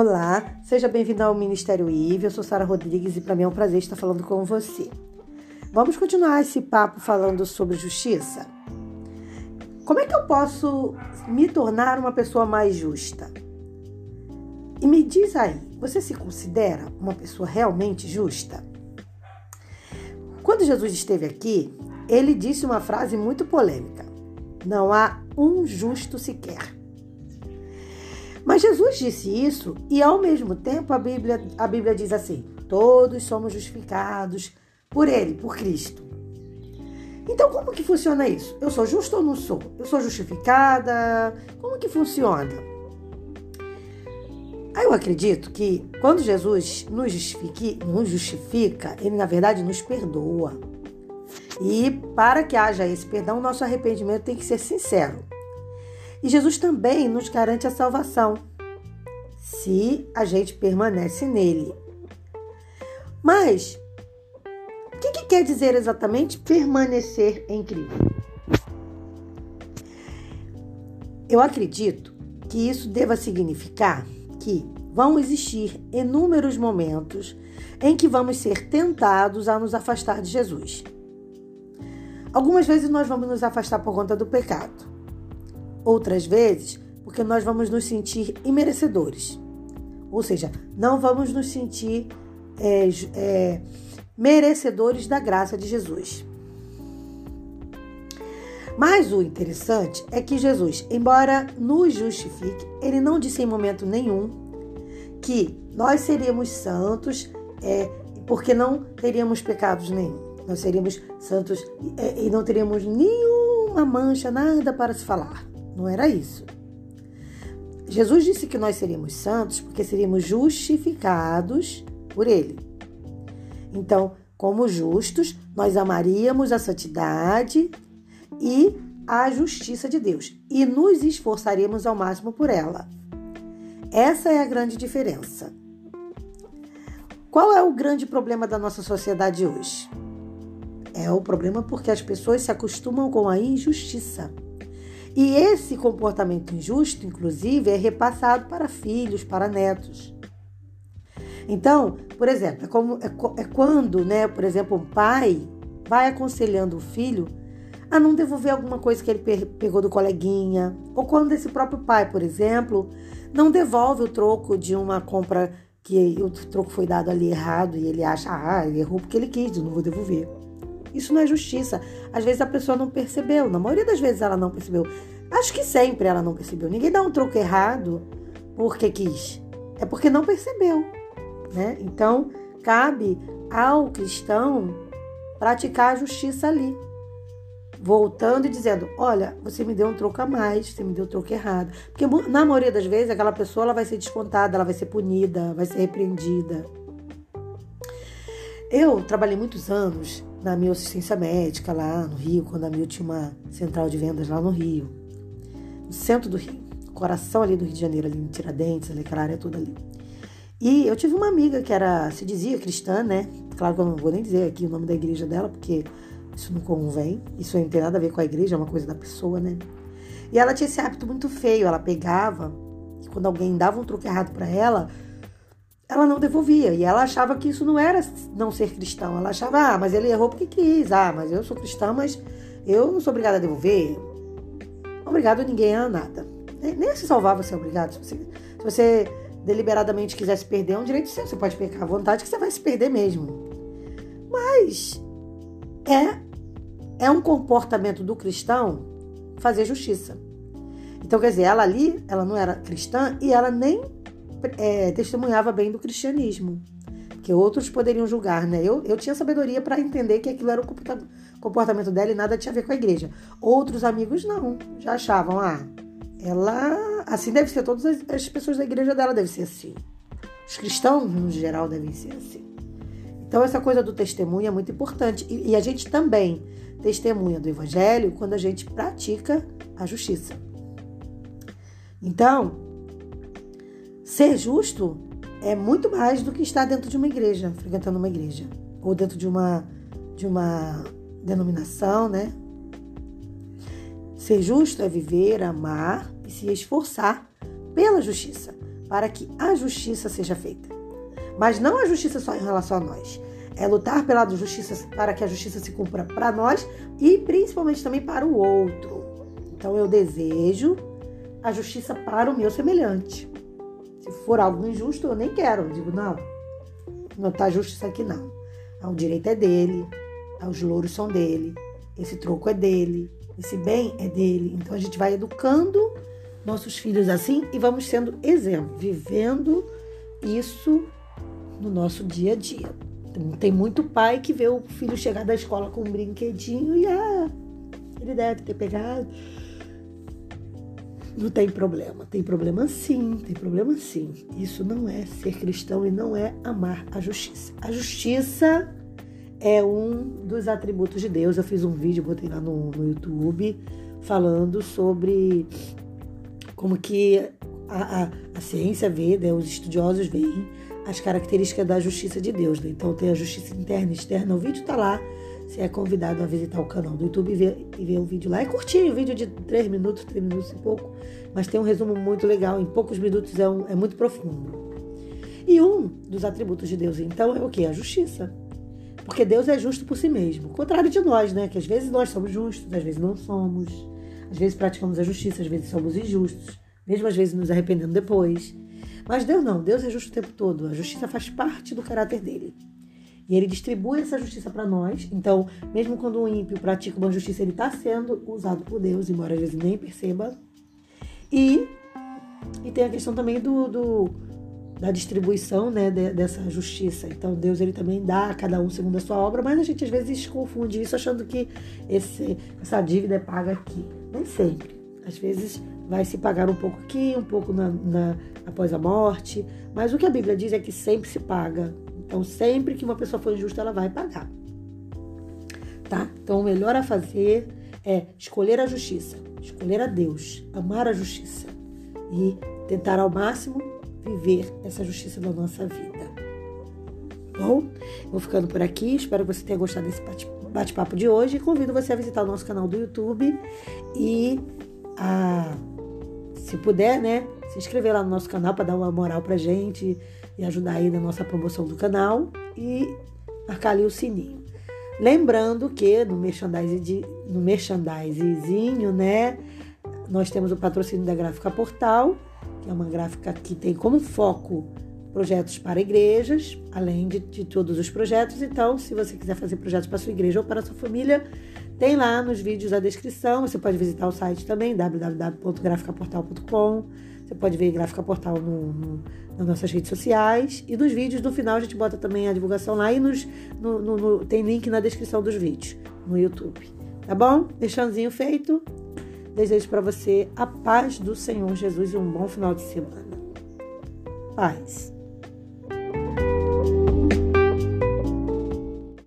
Olá, seja bem-vindo ao Ministério IV. Eu sou Sara Rodrigues e para mim é um prazer estar falando com você. Vamos continuar esse papo falando sobre justiça? Como é que eu posso me tornar uma pessoa mais justa? E me diz aí, você se considera uma pessoa realmente justa? Quando Jesus esteve aqui, ele disse uma frase muito polêmica: Não há um justo sequer. Mas Jesus disse isso e ao mesmo tempo a Bíblia, a Bíblia diz assim: todos somos justificados por Ele, por Cristo. Então, como que funciona isso? Eu sou justo ou não sou? Eu sou justificada? Como que funciona? Eu acredito que quando Jesus nos, justifique, nos justifica, Ele na verdade nos perdoa. E para que haja esse perdão, nosso arrependimento tem que ser sincero. E Jesus também nos garante a salvação, se a gente permanece nele. Mas, o que, que quer dizer exatamente permanecer em Cristo? Eu acredito que isso deva significar que vão existir inúmeros momentos em que vamos ser tentados a nos afastar de Jesus. Algumas vezes nós vamos nos afastar por conta do pecado. Outras vezes, porque nós vamos nos sentir imerecedores. Ou seja, não vamos nos sentir é, é, merecedores da graça de Jesus. Mas o interessante é que Jesus, embora nos justifique, ele não disse em momento nenhum que nós seríamos santos é, porque não teríamos pecados nenhum. Nós seríamos santos é, e não teríamos nenhuma mancha, nada para se falar. Não era isso. Jesus disse que nós seríamos santos porque seríamos justificados por Ele. Então, como justos, nós amaríamos a santidade e a justiça de Deus e nos esforçaríamos ao máximo por ela. Essa é a grande diferença. Qual é o grande problema da nossa sociedade hoje? É o problema porque as pessoas se acostumam com a injustiça. E esse comportamento injusto, inclusive, é repassado para filhos, para netos. Então, por exemplo, é, como, é, é quando, né, por exemplo, um pai vai aconselhando o filho a não devolver alguma coisa que ele pegou do coleguinha, ou quando esse próprio pai, por exemplo, não devolve o troco de uma compra que o troco foi dado ali errado e ele acha, ah, ele errou porque ele quis, eu não vou devolver. Isso não é justiça. Às vezes a pessoa não percebeu. Na maioria das vezes ela não percebeu. Acho que sempre ela não percebeu. Ninguém dá um troco errado porque quis. É porque não percebeu. Né? Então, cabe ao cristão praticar a justiça ali. Voltando e dizendo: Olha, você me deu um troco a mais, você me deu um troco errado. Porque na maioria das vezes aquela pessoa ela vai ser descontada, ela vai ser punida, vai ser repreendida. Eu trabalhei muitos anos na minha assistência médica lá no Rio, quando a Mil tinha uma central de vendas lá no Rio, no centro do Rio, coração ali do Rio de Janeiro, ali em Tiradentes, ali, aquela área toda ali. E eu tive uma amiga que era, se dizia cristã, né? Claro que eu não vou nem dizer aqui o nome da igreja dela, porque isso não convém, isso não tem nada a ver com a igreja, é uma coisa da pessoa, né? E ela tinha esse hábito muito feio, ela pegava, e quando alguém dava um truque errado para ela, ela não devolvia. E ela achava que isso não era não ser cristão. Ela achava, ah, mas ele errou porque quis. Ah, mas eu sou cristã, mas eu não sou obrigada a devolver. Obrigado ninguém a nada. Nem se salvar você é obrigado. Se você, se você deliberadamente quiser se perder, é um direito seu. Você pode pecar à vontade que você vai se perder mesmo. Mas é, é um comportamento do cristão fazer justiça. Então, quer dizer, ela ali, ela não era cristã e ela nem é, testemunhava bem do cristianismo, que outros poderiam julgar, né? Eu, eu tinha sabedoria para entender que aquilo era o comportamento dela e nada tinha a ver com a igreja. Outros amigos não, já achavam, ah, ela assim deve ser todas as, as pessoas da igreja dela devem ser assim. Os cristãos no geral devem ser assim. Então essa coisa do testemunho é muito importante e, e a gente também testemunha do evangelho quando a gente pratica a justiça. Então, Ser justo é muito mais do que estar dentro de uma igreja, frequentando uma igreja, ou dentro de uma, de uma denominação, né? Ser justo é viver, amar e se esforçar pela justiça. para que a justiça seja feita. Mas não a justiça só em relação a nós. É lutar pela justiça para que a justiça se cumpra para nós e principalmente também para o outro. Então eu desejo a justiça para o meu semelhante. Se for algo injusto, eu nem quero. Eu digo, não, não está justo isso aqui não. O direito é dele, os louros são dele, esse troco é dele, esse bem é dele. Então a gente vai educando nossos filhos assim e vamos sendo exemplo, vivendo isso no nosso dia a dia. Tem muito pai que vê o filho chegar da escola com um brinquedinho e ah, ele deve ter pegado. Não tem problema. Tem problema sim, tem problema sim. Isso não é ser cristão e não é amar a justiça. A justiça é um dos atributos de Deus. Eu fiz um vídeo, botei lá no, no YouTube, falando sobre como que a, a, a ciência vê, né, os estudiosos veem as características da justiça de Deus. Né? Então tem a justiça interna e externa. O vídeo está lá. Você é convidado a visitar o canal do YouTube e ver, e ver o vídeo lá. É curtinho, vídeo de 3 minutos, 3 minutos e pouco, mas tem um resumo muito legal. Em poucos minutos é, um, é muito profundo. E um dos atributos de Deus, então, é o que? A justiça. Porque Deus é justo por si mesmo. Contrário de nós, né? Que às vezes nós somos justos, às vezes não somos. Às vezes praticamos a justiça, às vezes somos injustos. Mesmo às vezes nos arrependendo depois. Mas Deus não, Deus é justo o tempo todo. A justiça faz parte do caráter dele. E ele distribui essa justiça para nós. Então, mesmo quando um ímpio pratica uma justiça, ele está sendo usado por Deus, embora às vezes nem perceba. E, e tem a questão também do, do da distribuição né, de, dessa justiça. Então, Deus ele também dá a cada um segundo a sua obra, mas a gente às vezes confunde isso achando que esse, essa dívida é paga aqui. Nem sempre. Às vezes vai se pagar um pouco aqui, um pouco na, na, após a morte, mas o que a Bíblia diz é que sempre se paga. Então, sempre que uma pessoa for injusta, ela vai pagar. Tá? Então, o melhor a fazer é escolher a justiça, escolher a Deus, amar a justiça e tentar ao máximo viver essa justiça na nossa vida. Bom, vou ficando por aqui. Espero que você tenha gostado desse bate-papo de hoje. Convido você a visitar o nosso canal do YouTube e a se puder, né, se inscrever lá no nosso canal para dar uma moral pra gente e ajudar aí na nossa promoção do canal e marcar ali o sininho. Lembrando que no merchandising, no merchandisinho, né, nós temos o patrocínio da Gráfica Portal, que é uma gráfica que tem como foco projetos para igrejas, além de, de todos os projetos. Então, se você quiser fazer projetos para sua igreja ou para sua família, tem lá nos vídeos a descrição. Você pode visitar o site também, www.graficaportal.com. Você pode ver Gráfica Portal no, no, nas nossas redes sociais. E nos vídeos, no final, a gente bota também a divulgação lá e nos, no, no, tem link na descrição dos vídeos no YouTube. Tá bom? Deixanzinho feito. Desejo para você a paz do Senhor Jesus e um bom final de semana. Paz.